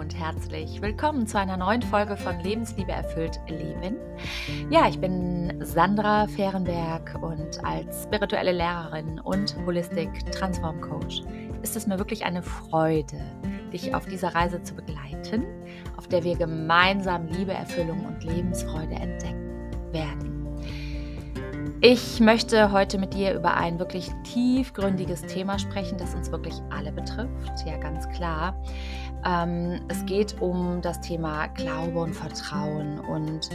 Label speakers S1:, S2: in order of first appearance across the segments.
S1: und herzlich willkommen zu einer neuen Folge von Lebensliebe erfüllt Leben. Ja, ich bin Sandra Fehrenberg und als spirituelle Lehrerin und Holistic Transform Coach ist es mir wirklich eine Freude, dich auf dieser Reise zu begleiten, auf der wir gemeinsam Liebe, Erfüllung und Lebensfreude entdecken werden. Ich möchte heute mit dir über ein wirklich tiefgründiges Thema sprechen, das uns wirklich alle betrifft. Ja, ganz klar. Ähm, es geht um das Thema Glaube und Vertrauen. Und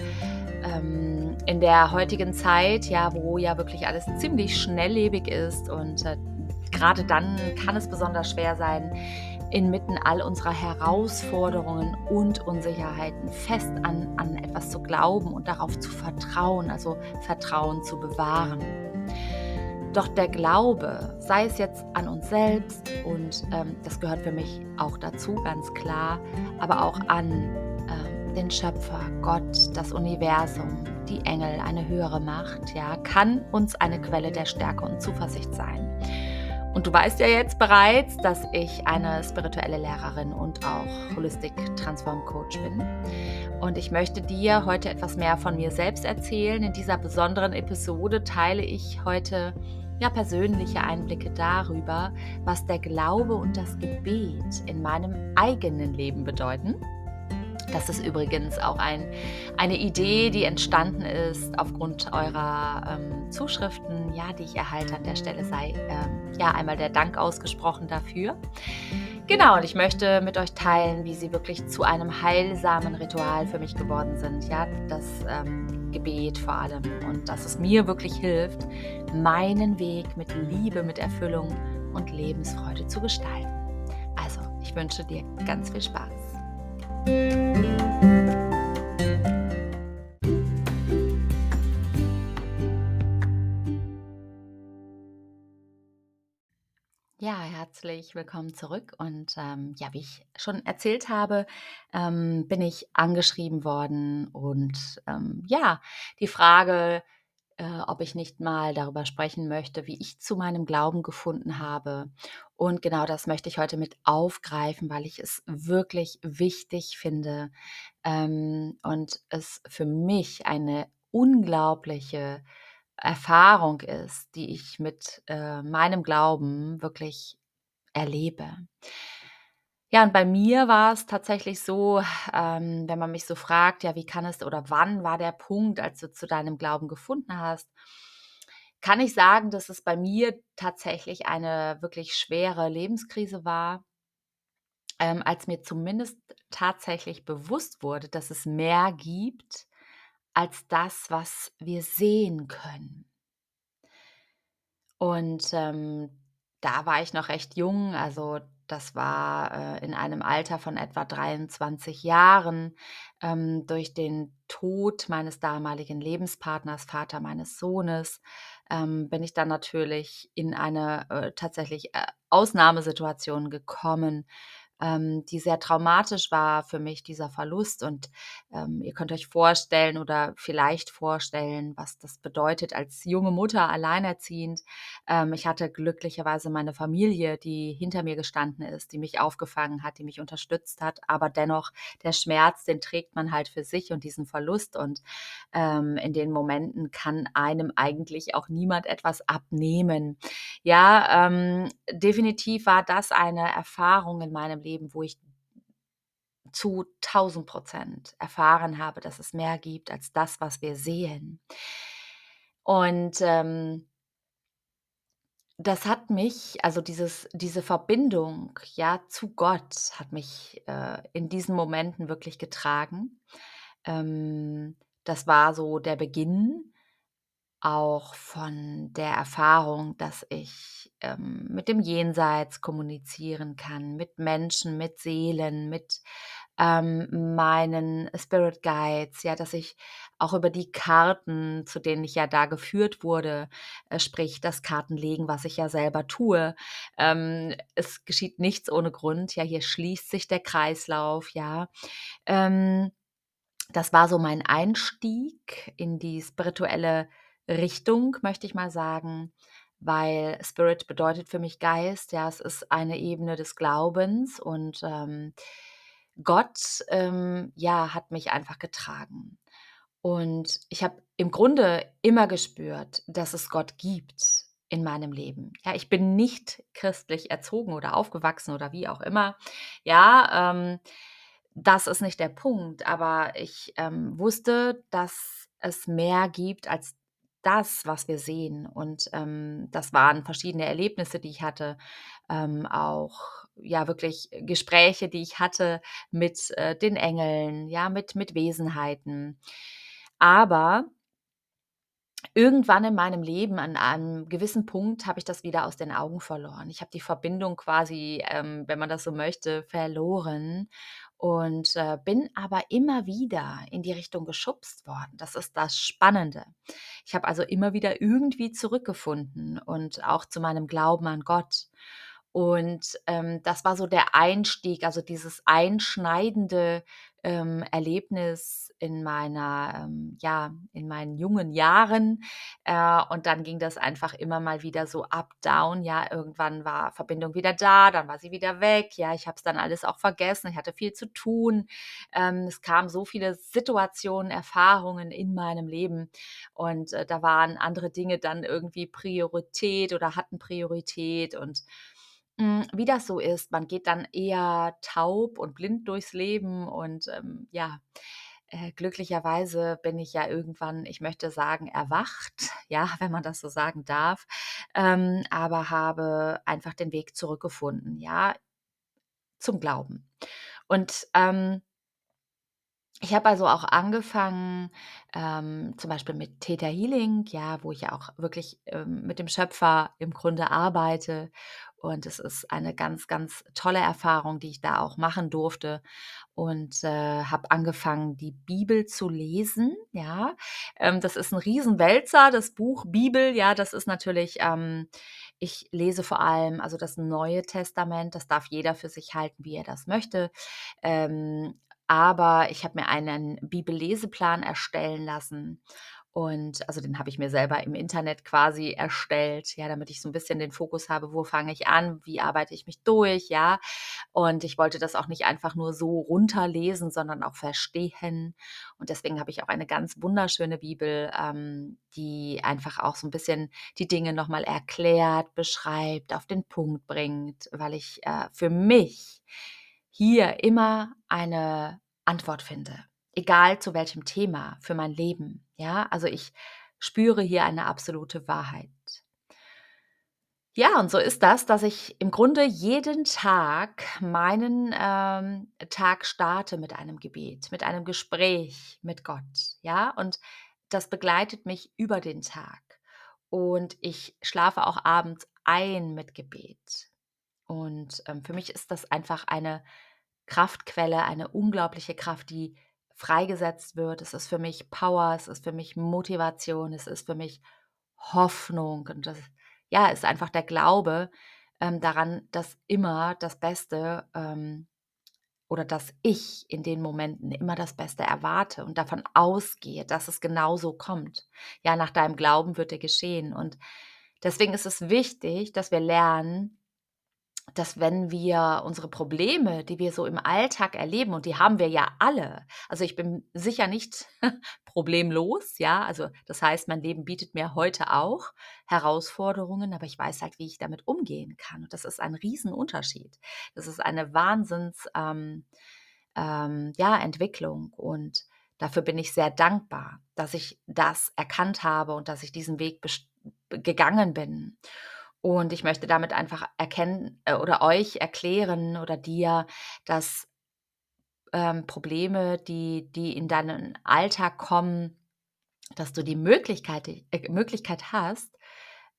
S1: ähm, in der heutigen Zeit, ja, wo ja wirklich alles ziemlich schnelllebig ist und äh, gerade dann kann es besonders schwer sein, inmitten all unserer Herausforderungen und Unsicherheiten fest an, an etwas zu glauben und darauf zu vertrauen, also Vertrauen zu bewahren. Doch der Glaube, sei es jetzt an uns selbst, und ähm, das gehört für mich auch dazu, ganz klar, aber auch an ähm, den Schöpfer, Gott, das Universum, die Engel, eine höhere Macht, ja, kann uns eine Quelle der Stärke und Zuversicht sein. Und du weißt ja jetzt bereits, dass ich eine spirituelle Lehrerin und auch Holistic Transform Coach bin. Und ich möchte dir heute etwas mehr von mir selbst erzählen. In dieser besonderen Episode teile ich heute ja persönliche Einblicke darüber, was der Glaube und das Gebet in meinem eigenen Leben bedeuten das ist übrigens auch ein, eine Idee, die entstanden ist aufgrund eurer ähm, Zuschriften, ja, die ich erhalte. An der Stelle sei ähm, ja einmal der Dank ausgesprochen dafür. Genau, und ich möchte mit euch teilen, wie sie wirklich zu einem heilsamen Ritual für mich geworden sind. Ja, das ähm, Gebet vor allem. Und dass es mir wirklich hilft, meinen Weg mit Liebe, mit Erfüllung und Lebensfreude zu gestalten. Also, ich wünsche dir ganz viel Spaß. Herzlich willkommen zurück. Und ähm, ja, wie ich schon erzählt habe, ähm, bin ich angeschrieben worden. Und ähm, ja, die Frage, äh, ob ich nicht mal darüber sprechen möchte, wie ich zu meinem Glauben gefunden habe. Und genau das möchte ich heute mit aufgreifen, weil ich es wirklich wichtig finde ähm, und es für mich eine unglaubliche Erfahrung ist, die ich mit äh, meinem Glauben wirklich erlebe. Ja, und bei mir war es tatsächlich so, ähm, wenn man mich so fragt, ja, wie kann es oder wann war der Punkt, als du zu deinem Glauben gefunden hast, kann ich sagen, dass es bei mir tatsächlich eine wirklich schwere Lebenskrise war, ähm, als mir zumindest tatsächlich bewusst wurde, dass es mehr gibt als das, was wir sehen können. Und ähm, da war ich noch recht jung, also das war äh, in einem Alter von etwa 23 Jahren ähm, durch den Tod meines damaligen Lebenspartners, Vater meines Sohnes, ähm, bin ich dann natürlich in eine äh, tatsächlich äh, Ausnahmesituation gekommen, ähm, die sehr traumatisch war für mich, dieser Verlust. Und ähm, ihr könnt euch vorstellen oder vielleicht vorstellen, was das bedeutet als junge Mutter, alleinerziehend. Ähm, ich hatte glücklicherweise meine Familie, die hinter mir gestanden ist, die mich aufgefangen hat, die mich unterstützt hat. Aber dennoch, der Schmerz, den trägt man halt für sich und diesen Verlust. Und ähm, in den Momenten kann einem eigentlich auch niemand etwas abnehmen. Ja, ähm, definitiv war das eine Erfahrung in meinem Leben, wo ich zu 1000 Prozent erfahren habe, dass es mehr gibt als das, was wir sehen. Und ähm, das hat mich, also dieses, diese Verbindung ja zu Gott hat mich äh, in diesen Momenten wirklich getragen. Ähm, das war so der Beginn auch von der Erfahrung, dass ich ähm, mit dem Jenseits kommunizieren kann, mit Menschen, mit Seelen, mit ähm, meinen Spirit Guides, ja, dass ich auch über die Karten, zu denen ich ja da geführt wurde, äh, sprich das Kartenlegen, was ich ja selber tue. Ähm, es geschieht nichts ohne Grund, ja, hier schließt sich der Kreislauf, ja. Ähm, das war so mein Einstieg in die spirituelle Richtung, möchte ich mal sagen, weil Spirit bedeutet für mich Geist. Ja, es ist eine Ebene des Glaubens und ähm, Gott, ähm, ja, hat mich einfach getragen. Und ich habe im Grunde immer gespürt, dass es Gott gibt in meinem Leben. Ja, ich bin nicht christlich erzogen oder aufgewachsen oder wie auch immer. Ja, ähm, das ist nicht der Punkt, aber ich, ähm, wusste, dass es mehr gibt als das, was wir sehen. Und, ähm, das waren verschiedene Erlebnisse, die ich hatte, ähm, auch, ja, wirklich Gespräche, die ich hatte mit, äh, den Engeln, ja, mit mit Wesenheiten. Aber irgendwann in meinem Leben, an einem gewissen Punkt, habe ich das wieder aus den Augen verloren. Ich habe die Verbindung quasi, ähm, wenn man das so möchte, verloren und, äh, bin aber immer wieder in die Richtung geschubst worden. Das ist das Spannende. Ich habe also immer wieder irgendwie zurückgefunden und auch zu meinem Glauben an Gott. Und, ähm, das war so der Einstieg, also dieses einschneidende, ähm, Erlebnis in meiner ähm, ja, in meinen jungen Jahren. Äh, und dann ging das einfach immer mal wieder so up, down. Ja, irgendwann war Verbindung wieder da, dann war sie wieder weg. Ja, ich habe es dann alles auch vergessen. Ich hatte viel zu tun. Ähm, es kamen so viele Situationen, Erfahrungen in meinem Leben und, äh, da waren andere Dinge dann irgendwie Priorität oder hatten Priorität und hm, wie das so ist, man geht dann eher taub und blind durchs Leben und, ähm, ja, äh, glücklicherweise bin ich ja irgendwann, ich möchte sagen, erwacht, ja, wenn man das so sagen darf, ähm, aber habe einfach den Weg zurückgefunden, ja, zum Glauben. Und, ähm ich habe also auch angefangen, ähm, zum Beispiel mit Theta Healing, ja, wo ich ja auch wirklich, ähm, mit dem Schöpfer im Grunde arbeite. Und es ist eine ganz, ganz tolle Erfahrung, die ich da auch machen durfte und, äh, habe angefangen, die Bibel zu lesen, ja. Ähm, das ist ein Riesenwälzer, das Buch Bibel, ja, das ist natürlich ähm, ich lese vor allem also das Neue Testament, das darf jeder für sich halten, wie er das möchte. Ähm, aber ich habe mir einen Bibelleseplan erstellen lassen und also den habe ich mir selber im Internet quasi erstellt, ja, damit ich so ein bisschen den Fokus habe, wo fange ich an, wie arbeite ich mich durch, ja? Und ich wollte das auch nicht einfach nur so runterlesen, sondern auch verstehen. Und deswegen habe ich auch eine ganz wunderschöne Bibel, ähm, die einfach auch so ein bisschen die Dinge noch mal erklärt, beschreibt, auf den Punkt bringt, weil ich, äh, für mich hier immer eine Antwort finde, egal zu welchem Thema für mein Leben. Ja, also ich spüre hier eine absolute Wahrheit. Ja, und so ist das, dass ich im Grunde jeden Tag meinen ähm, Tag starte mit einem Gebet, mit einem Gespräch mit Gott. Ja, und das begleitet mich über den Tag. Und ich schlafe auch abends ein mit Gebet. Und ähm, für mich ist das einfach eine Kraftquelle, eine unglaubliche Kraft, die freigesetzt wird. Es ist für mich Power, es ist für mich Motivation, es ist für mich Hoffnung. Und das, ja, ist einfach der Glaube ähm, daran, dass immer das Beste ähm, oder dass ich in den Momenten immer das Beste erwarte und davon ausgehe, dass es genauso kommt. Ja, nach deinem Glauben wird dir geschehen. Und deswegen ist es wichtig, dass wir lernen, dass wenn wir unsere Probleme, die wir so im Alltag erleben, und die haben wir ja alle, also ich bin sicher nicht problemlos, ja, also das heißt, mein Leben bietet mir heute auch Herausforderungen, aber ich weiß halt, wie ich damit umgehen kann. Und das ist ein Riesenunterschied. Das ist eine Wahnsinns, ähm, ähm, ja, Entwicklung und dafür bin ich sehr dankbar, dass ich das erkannt habe und dass ich diesen Weg gegangen bin. Und ich möchte damit einfach erkennen äh, oder euch erklären oder dir, dass ähm, Probleme, die, die in deinen Alltag kommen, dass du die Möglichkeit, äh, Möglichkeit hast,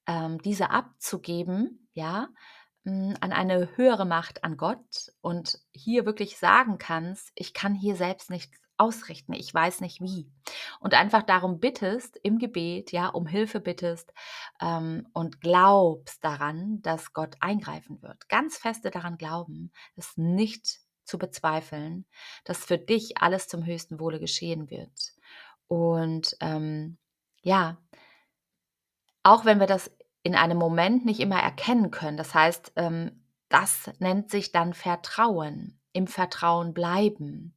S1: ähm, diese abzugeben, ja, hm, an eine höhere Macht, an Gott und hier wirklich sagen kannst, ich kann hier selbst nichts ausrichten, ich weiß nicht wie. Und einfach darum bittest im Gebet, ja, um Hilfe bittest ähm, und glaubst daran, dass Gott eingreifen wird. Ganz feste daran glauben, es nicht zu bezweifeln, dass für dich alles zum höchsten Wohle geschehen wird. Und ähm, ja, auch wenn wir das in einem Moment nicht immer erkennen können, das heißt, ähm, das nennt sich dann Vertrauen. im Vertrauen bleiben.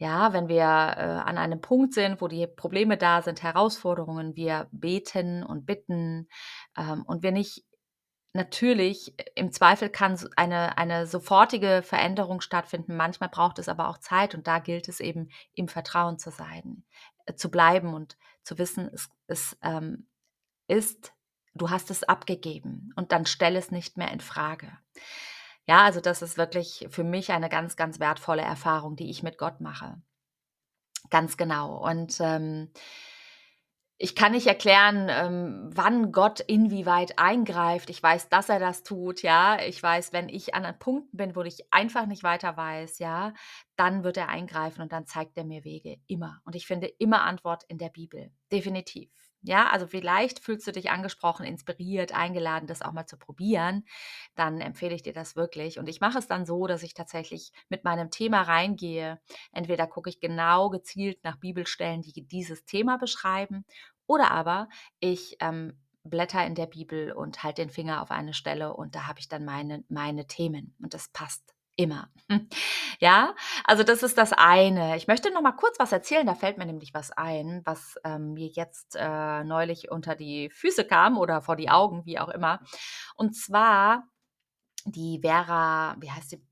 S1: Ja, wenn wir äh, an einem Punkt sind, wo die Probleme da sind, Herausforderungen, wir beten und bitten ähm, und wir nicht natürlich, im Zweifel kann eine, eine sofortige Veränderung stattfinden. Manchmal braucht es aber auch Zeit und da gilt es eben, im Vertrauen zu sein, äh, zu bleiben und zu wissen, es, es ähm, ist, du hast es abgegeben und dann stell es nicht mehr in Frage. Ja, also das ist wirklich für mich eine ganz, ganz wertvolle Erfahrung, die ich mit Gott mache. Ganz genau. Und ähm, ich kann nicht erklären, ähm, wann Gott inwieweit eingreift. Ich weiß, dass er das tut, ja. Ich weiß, wenn ich an Punkten bin, wo ich einfach nicht weiter weiß, ja, dann wird er eingreifen und dann zeigt er mir Wege. Immer. Und ich finde immer Antwort in der Bibel. Definitiv. Ja, also vielleicht fühlst du dich angesprochen, inspiriert, eingeladen, das auch mal zu probieren. Dann empfehle ich dir das wirklich. Und ich mache es dann so, dass ich tatsächlich mit meinem Thema reingehe. Entweder gucke ich genau gezielt nach Bibelstellen, die dieses Thema beschreiben, oder aber ich ähm, blätter in der Bibel und halte den Finger auf eine Stelle und da habe ich dann meine, meine Themen. Und das passt immer. Ja, also das ist das eine. Ich möchte noch mal kurz was erzählen, da fällt mir nämlich was ein, was ähm, mir jetzt äh, neulich unter die Füße kam oder vor die Augen, wie auch immer. Und zwar die Vera, wie heißt sie?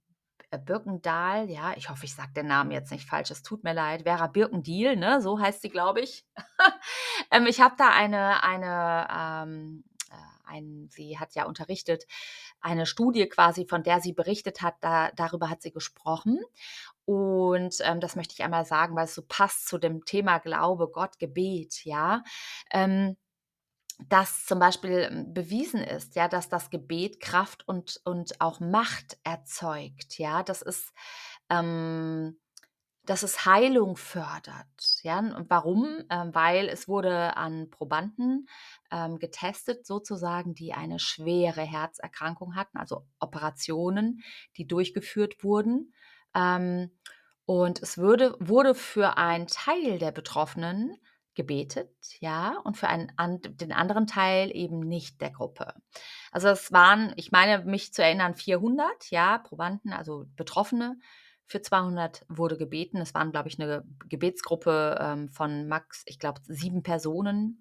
S1: Äh, Birkendahl, ja, ich hoffe, ich sage den Namen jetzt nicht falsch, es tut mir leid, Vera Birkendiel, ne, so heißt sie, glaube ich. ähm, ich habe da eine, eine ähm, ein, sie hat ja unterrichtet, eine Studie quasi, von der sie berichtet hat, da, darüber hat sie gesprochen. Und ähm, das möchte ich einmal sagen, weil es so passt zu dem Thema Glaube, Gott, Gebet, ja. Ähm, dass zum Beispiel ähm, bewiesen ist, ja, dass das Gebet Kraft und, und auch Macht erzeugt, ja, das ist, ähm, dass es Heilung fördert. Ja? Und warum? Ähm, weil es wurde an Probanden ähm, getestet, sozusagen, die eine schwere Herzerkrankung hatten, also Operationen, die durchgeführt wurden. Ähm, und es würde, wurde für einen Teil der Betroffenen gebetet, ja, und für einen, an, den anderen Teil eben nicht der Gruppe. Also es waren, ich meine mich zu erinnern, 400, ja, Probanden, also Betroffene, für 200 wurde gebeten. Es waren, glaube ich, eine Gebetsgruppe ähm, von max, ich glaube, sieben Personen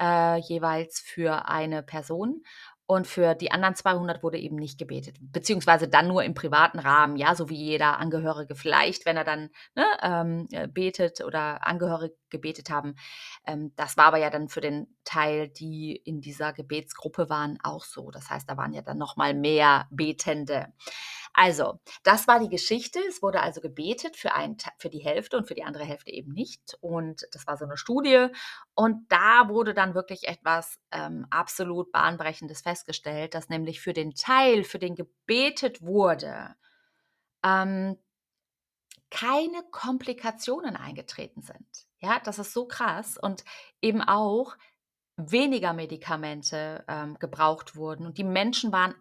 S1: äh, jeweils für eine Person. Und für die anderen 200 wurde eben nicht gebetet, beziehungsweise dann nur im privaten Rahmen, ja, so wie jeder Angehörige vielleicht, wenn er dann ne, ähm, äh, betet oder Angehörige gebetet haben. Ähm, das war aber ja dann für den Teil, die in dieser Gebetsgruppe waren, auch so. Das heißt, da waren ja dann noch mal mehr Betende. Also, das war die Geschichte. Es wurde also gebetet für, ein, für die Hälfte und für die andere Hälfte eben nicht. Und das war so eine Studie. Und da wurde dann wirklich etwas ähm, absolut Bahnbrechendes festgestellt, dass nämlich für den Teil, für den gebetet wurde, ähm, keine Komplikationen eingetreten sind. Ja, das ist so krass. Und eben auch weniger Medikamente ähm, gebraucht wurden. Und die Menschen waren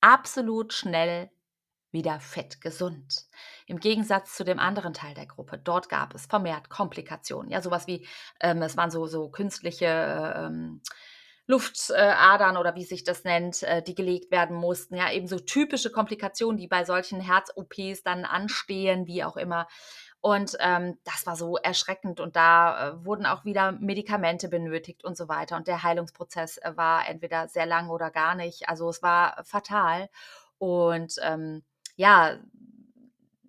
S1: absolut schnell wieder fett gesund. Im Gegensatz zu dem anderen Teil der Gruppe. Dort gab es vermehrt Komplikationen. Ja, sowas wie, ähm, es waren so, so künstliche ähm, Luftadern äh, oder wie sich das nennt, äh, die gelegt werden mussten. Ja, eben so typische Komplikationen, die bei solchen Herz-OPs dann anstehen, wie auch immer. Und ähm, das war so erschreckend und da äh, wurden auch wieder Medikamente benötigt und so weiter. Und der Heilungsprozess äh, war entweder sehr lang oder gar nicht. Also es war fatal. Und ähm, ja,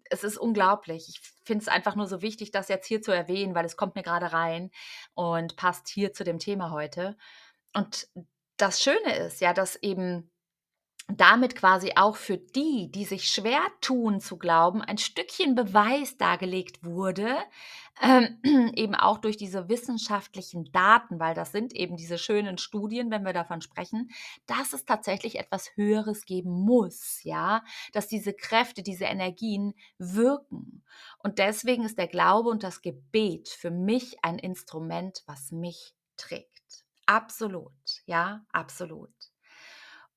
S1: es ist unglaublich. Ich finde es einfach nur so wichtig, das jetzt hier zu erwähnen, weil es kommt mir gerade rein und passt hier zu dem Thema heute. Und das Schöne ist ja, dass eben damit quasi auch für die, die sich schwer tun zu glauben, ein Stückchen Beweis dargelegt wurde, ähm, eben auch durch diese wissenschaftlichen Daten, weil das sind eben diese schönen Studien, wenn wir davon sprechen, dass es tatsächlich etwas Höheres geben muss, ja, dass diese Kräfte, diese Energien wirken. Und deswegen ist der Glaube und das Gebet für mich ein Instrument, was mich trägt. Absolut, ja, absolut.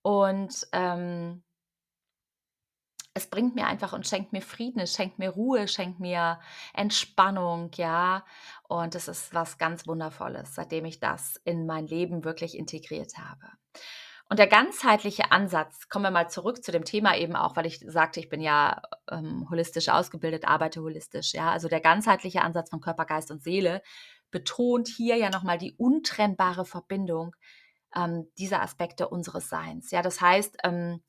S1: Und ähm, es bringt mir einfach und schenkt mir Frieden, es schenkt mir Ruhe, schenkt mir Entspannung, ja. Und es ist was ganz Wundervolles, seitdem ich das in mein Leben wirklich integriert habe. Und der ganzheitliche Ansatz, kommen wir mal zurück zu dem Thema eben auch, weil ich sagte, ich bin ja ähm, holistisch ausgebildet, arbeite holistisch, ja. Also der ganzheitliche Ansatz von Körper, Geist und Seele betont hier ja nochmal die untrennbare Verbindung ähm, dieser Aspekte unseres Seins. Ja, das heißt, ähm,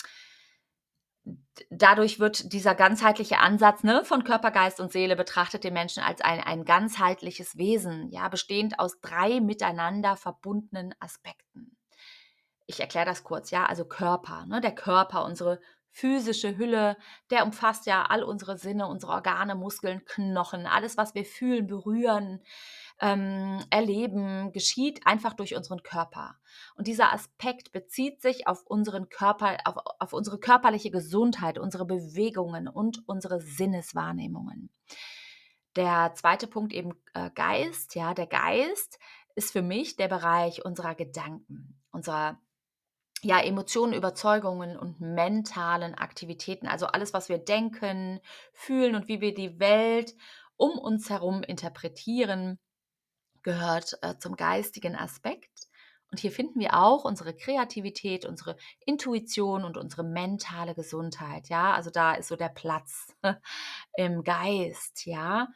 S1: dadurch wird dieser ganzheitliche Ansatz ne, von Körper, Geist und Seele betrachtet den Menschen als ein, ein ganzheitliches Wesen, ja, bestehend aus drei miteinander verbundenen Aspekten. Ich erkläre das kurz, ja, also Körper, ne, der Körper, unsere physische Hülle, der umfasst ja all unsere Sinne, unsere Organe, Muskeln, Knochen, alles, was wir fühlen, berühren, ähm, erleben, geschieht einfach durch unseren Körper. Und dieser Aspekt bezieht sich auf unseren Körper, auf, auf unsere körperliche Gesundheit, unsere Bewegungen und unsere Sinneswahrnehmungen. Der zweite Punkt eben äh, Geist, ja, der Geist ist für mich der Bereich unserer Gedanken, unserer ja, Emotionen, Überzeugungen und mentalen Aktivitäten, also alles, was wir denken, fühlen und wie wir die Welt um uns herum interpretieren, gehört äh, zum geistigen Aspekt. Und hier finden wir auch unsere Kreativität, unsere Intuition und unsere mentale Gesundheit. Ja, also da ist so der Platz im Geist. Ja,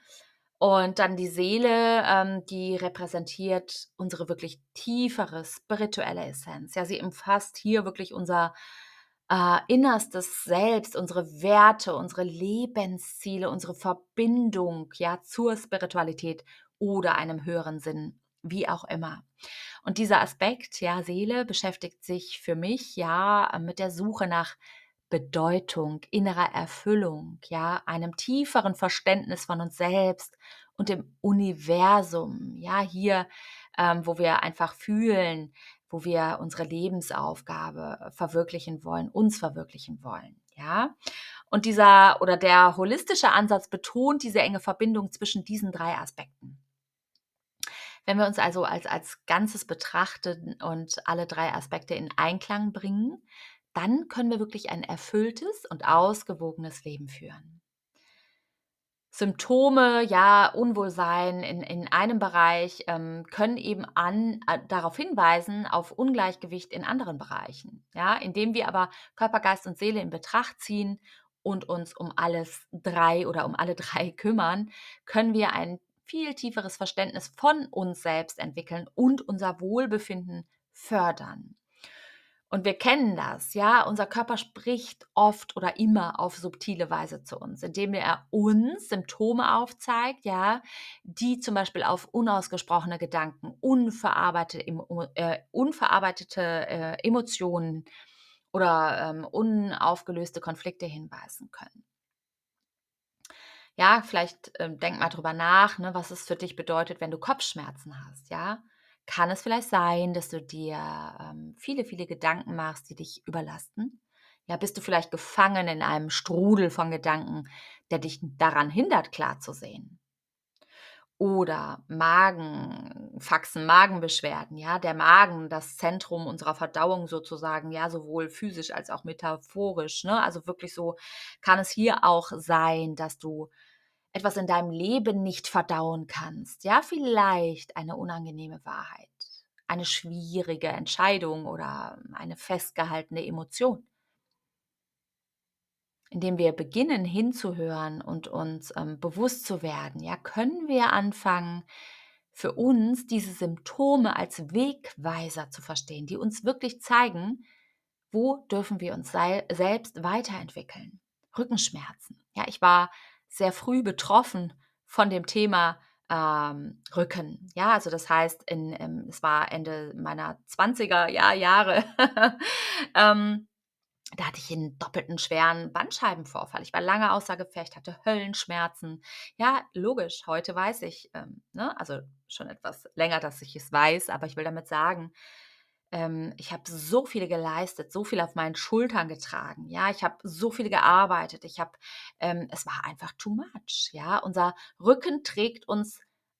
S1: und dann die Seele, ähm, die repräsentiert unsere wirklich tiefere spirituelle Essenz. Ja, sie umfasst hier wirklich unser äh, innerstes Selbst, unsere Werte, unsere Lebensziele, unsere Verbindung ja zur Spiritualität oder einem höheren Sinn, wie auch immer. Und dieser Aspekt, ja, Seele beschäftigt sich für mich ja mit der Suche nach Bedeutung, innerer Erfüllung, ja, einem tieferen Verständnis von uns selbst und dem Universum, ja, hier, ähm, wo wir einfach fühlen, wo wir unsere Lebensaufgabe verwirklichen wollen, uns verwirklichen wollen, ja. Und dieser oder der holistische Ansatz betont diese enge Verbindung zwischen diesen drei Aspekten. Wenn wir uns also als, als Ganzes betrachten und alle drei Aspekte in Einklang bringen, dann können wir wirklich ein erfülltes und ausgewogenes Leben führen. Symptome, ja, Unwohlsein in, in einem Bereich ähm, können eben an, äh, darauf hinweisen, auf Ungleichgewicht in anderen Bereichen. Ja, indem wir aber Körper, Geist und Seele in Betracht ziehen und uns um alles drei oder um alle drei kümmern, können wir ein viel tieferes Verständnis von uns selbst entwickeln und unser Wohlbefinden fördern. Und wir kennen das, ja, unser Körper spricht oft oder immer auf subtile Weise zu uns, indem er uns Symptome aufzeigt, ja, die zum Beispiel auf unausgesprochene Gedanken, unverarbeitete, äh, unverarbeitete äh, Emotionen oder ähm, unaufgelöste Konflikte hinweisen können ja, vielleicht ähm, denk mal drüber nach, ne, was es für dich bedeutet, wenn du Kopfschmerzen hast, ja. Kann es vielleicht sein, dass du dir ähm, viele, viele Gedanken machst, die dich überlasten? Ja, bist du vielleicht gefangen in einem Strudel von Gedanken, der dich daran hindert, klar zu sehen? Oder Magenfaxen, Magenbeschwerden, ja, der Magen, das Zentrum unserer Verdauung sozusagen, ja, sowohl physisch als auch metaphorisch, ne? Also wirklich so kann es hier auch sein, dass du etwas in deinem Leben nicht verdauen kannst, ja, vielleicht eine unangenehme Wahrheit, eine schwierige Entscheidung oder eine festgehaltene Emotion indem wir beginnen hinzuhören und uns ähm, bewusst zu werden, ja, können wir anfangen, für uns diese Symptome als Wegweiser zu verstehen, die uns wirklich zeigen, wo dürfen wir uns selbst weiterentwickeln. Rückenschmerzen. Ja, ich war sehr früh betroffen von dem Thema ähm, Rücken. Ja, also das heißt, in, ähm, es war Ende meiner 20er Jahr, Jahre. ähm, da hatte ich einen doppelten schweren Bandscheibenvorfall. Ich war lange außer Gefecht, hatte Höllenschmerzen. Ja, logisch, heute weiß ich, ähm, ne? also schon etwas länger, dass ich es weiß, aber ich will damit sagen, ähm, ich habe so viel geleistet, so viel auf meinen Schultern getragen. Ja, ich habe so viel gearbeitet. Ich habe, ähm, es war einfach too much. Ja, unser Rücken trägt uns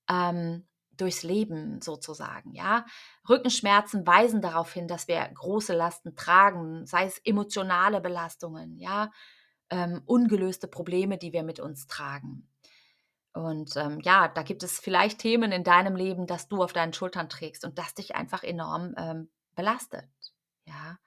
S1: ähm, durchs Leben sozusagen, ja. Rückenschmerzen weisen darauf hin, dass wir große Lasten tragen, sei es emotionale Belastungen, ja, ähm, ungelöste Probleme, die wir mit uns tragen. Und ähm, ja, da gibt es vielleicht Themen in deinem Leben, dass du auf deinen Schultern trägst und das dich einfach enorm ähm, belastet, ja.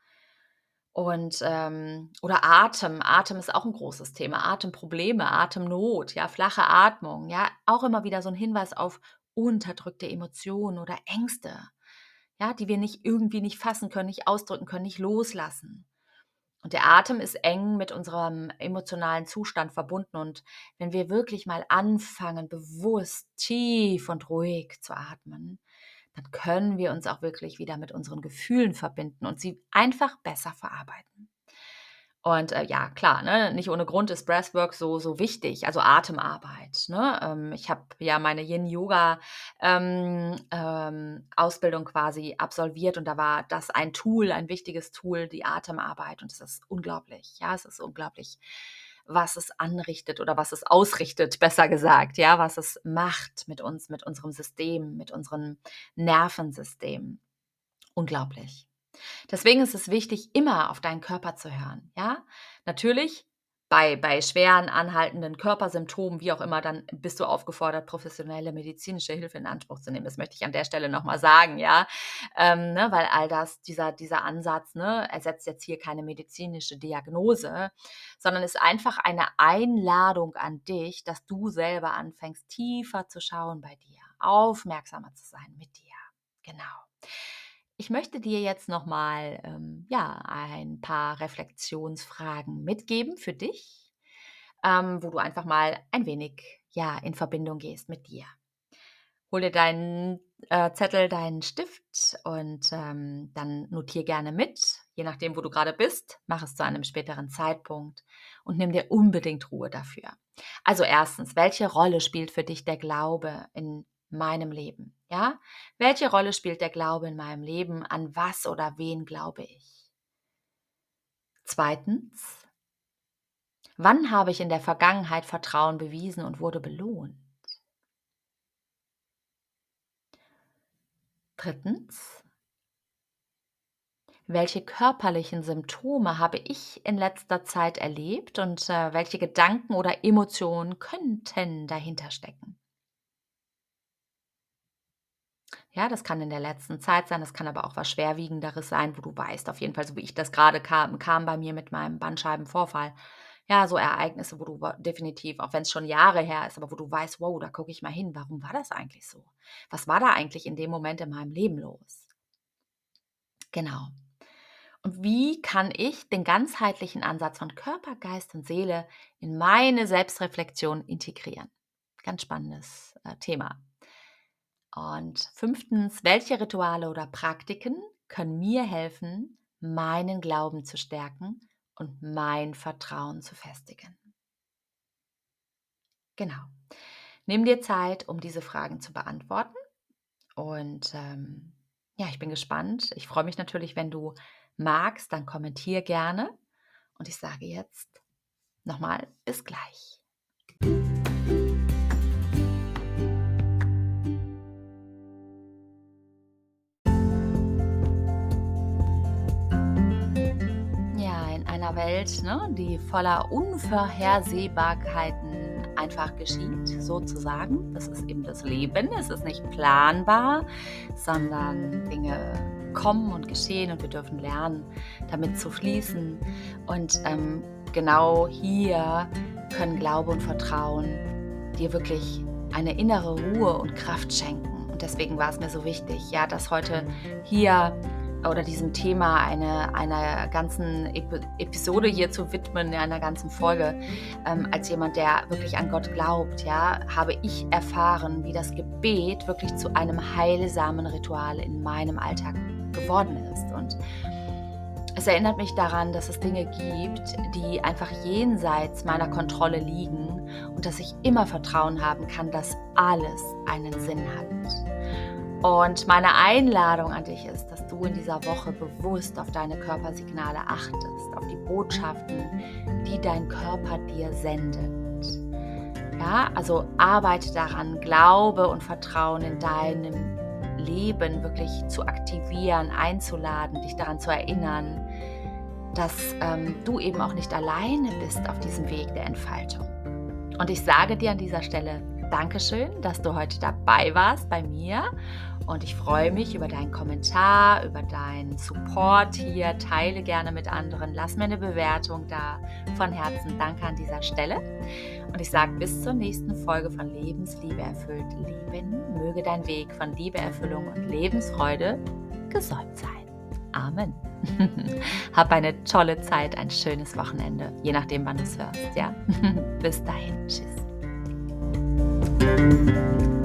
S1: Und ähm, oder Atem. Atem ist auch ein großes Thema. Atemprobleme, Atemnot, ja, flache Atmung, ja, auch immer wieder so ein Hinweis auf unterdrückte Emotionen oder Ängste, ja, die wir nicht irgendwie nicht fassen können, nicht ausdrücken können, nicht loslassen. Und der Atem ist eng mit unserem emotionalen Zustand verbunden. Und wenn wir wirklich mal anfangen, bewusst, tief und ruhig zu atmen, dann können wir uns auch wirklich wieder mit unseren Gefühlen verbinden und sie einfach besser verarbeiten. Und äh, ja, klar, ne, nicht ohne Grund ist Breathwork so, so wichtig, also Atemarbeit. Ne? Ähm, ich habe ja meine Yin-Yoga-Ausbildung ähm, ähm, quasi absolviert und da war das ein Tool, ein wichtiges Tool, die Atemarbeit. Und es ist unglaublich, ja, es ist unglaublich was es anrichtet oder was es ausrichtet, besser gesagt, ja, was es macht mit uns, mit unserem System, mit unserem Nervensystem. Unglaublich. Deswegen ist es wichtig, immer auf deinen Körper zu hören, ja? Natürlich bei, bei schweren, anhaltenden Körpersymptomen, wie auch immer, dann bist du aufgefordert, professionelle medizinische Hilfe in Anspruch zu nehmen. Das möchte ich an der Stelle nochmal sagen, ja. Ähm, ne, weil all das, dieser, dieser Ansatz, ne, ersetzt jetzt hier keine medizinische Diagnose, sondern ist einfach eine Einladung an dich, dass du selber anfängst, tiefer zu schauen bei dir, aufmerksamer zu sein mit dir. Genau. Ich möchte dir jetzt nochmal ähm, ja, ein paar Reflexionsfragen mitgeben für dich, ähm, wo du einfach mal ein wenig ja, in Verbindung gehst mit dir. Hol dir deinen äh, Zettel, deinen Stift und ähm, dann notier gerne mit, je nachdem, wo du gerade bist. Mach es zu einem späteren Zeitpunkt und nimm dir unbedingt Ruhe dafür. Also erstens, welche Rolle spielt für dich der Glaube in meinem Leben? Ja? Welche Rolle spielt der Glaube in meinem Leben? An was oder wen glaube ich? Zweitens, wann habe ich in der Vergangenheit Vertrauen bewiesen und wurde belohnt? Drittens, welche körperlichen Symptome habe ich in letzter Zeit erlebt und äh, welche Gedanken oder Emotionen könnten dahinter stecken? Ja, das kann in der letzten Zeit sein, das kann aber auch was Schwerwiegenderes sein, wo du weißt, auf jeden Fall, so wie ich das gerade kam, kam bei mir mit meinem Bandscheibenvorfall. Ja, so Ereignisse, wo du definitiv, auch wenn es schon Jahre her ist, aber wo du weißt, wow, da gucke ich mal hin, warum war das eigentlich so? Was war da eigentlich in dem Moment in meinem Leben los? Genau. Und wie kann ich den ganzheitlichen Ansatz von Körper, Geist und Seele in meine Selbstreflexion integrieren? Ganz spannendes äh, Thema. Und fünftens, welche Rituale oder Praktiken können mir helfen, meinen Glauben zu stärken und mein Vertrauen zu festigen? Genau. Nimm dir Zeit, um diese Fragen zu beantworten. Und ähm, ja, ich bin gespannt. Ich freue mich natürlich, wenn du magst, dann kommentier gerne. Und ich sage jetzt nochmal, bis gleich. Welt, ne, die voller Unvorhersehbarkeiten einfach geschieht, sozusagen. Das ist eben das Leben. Es ist nicht planbar, sondern Dinge kommen und geschehen und wir dürfen lernen, damit zu fließen. Und ähm, genau hier können Glaube und Vertrauen dir wirklich eine innere Ruhe und Kraft schenken. Und deswegen war es mir so wichtig, ja, dass heute hier oder diesem Thema eine, einer ganzen Episode hier zu widmen, einer ganzen Folge. Ähm, als jemand, der wirklich an Gott glaubt, ja, habe ich erfahren, wie das Gebet wirklich zu einem heilsamen Ritual in meinem Alltag geworden ist. Und es erinnert mich daran, dass es Dinge gibt, die einfach jenseits meiner Kontrolle liegen und dass ich immer Vertrauen haben kann, dass alles einen Sinn hat. Und meine Einladung an dich ist, du in dieser Woche bewusst auf deine Körpersignale achtest, auf die Botschaften, die dein Körper dir sendet. Ja, also arbeite daran, Glaube und Vertrauen in deinem Leben wirklich zu aktivieren, einzuladen, dich daran zu erinnern, dass ähm, du eben auch nicht alleine bist auf diesem Weg der Entfaltung. Und ich sage dir an dieser Stelle, Dankeschön, dass du heute dabei warst bei mir und ich freue mich über deinen Kommentar, über deinen Support hier. Teile gerne mit anderen. Lass mir eine Bewertung da. Von Herzen danke an dieser Stelle. Und ich sage bis zur nächsten Folge von Lebensliebe erfüllt Leben. Möge dein Weg von Liebe, Erfüllung und Lebensfreude gesäumt sein. Amen. Hab eine tolle Zeit, ein schönes Wochenende, je nachdem, wann du es hörst. Ja? bis dahin. Tschüss. Thank you.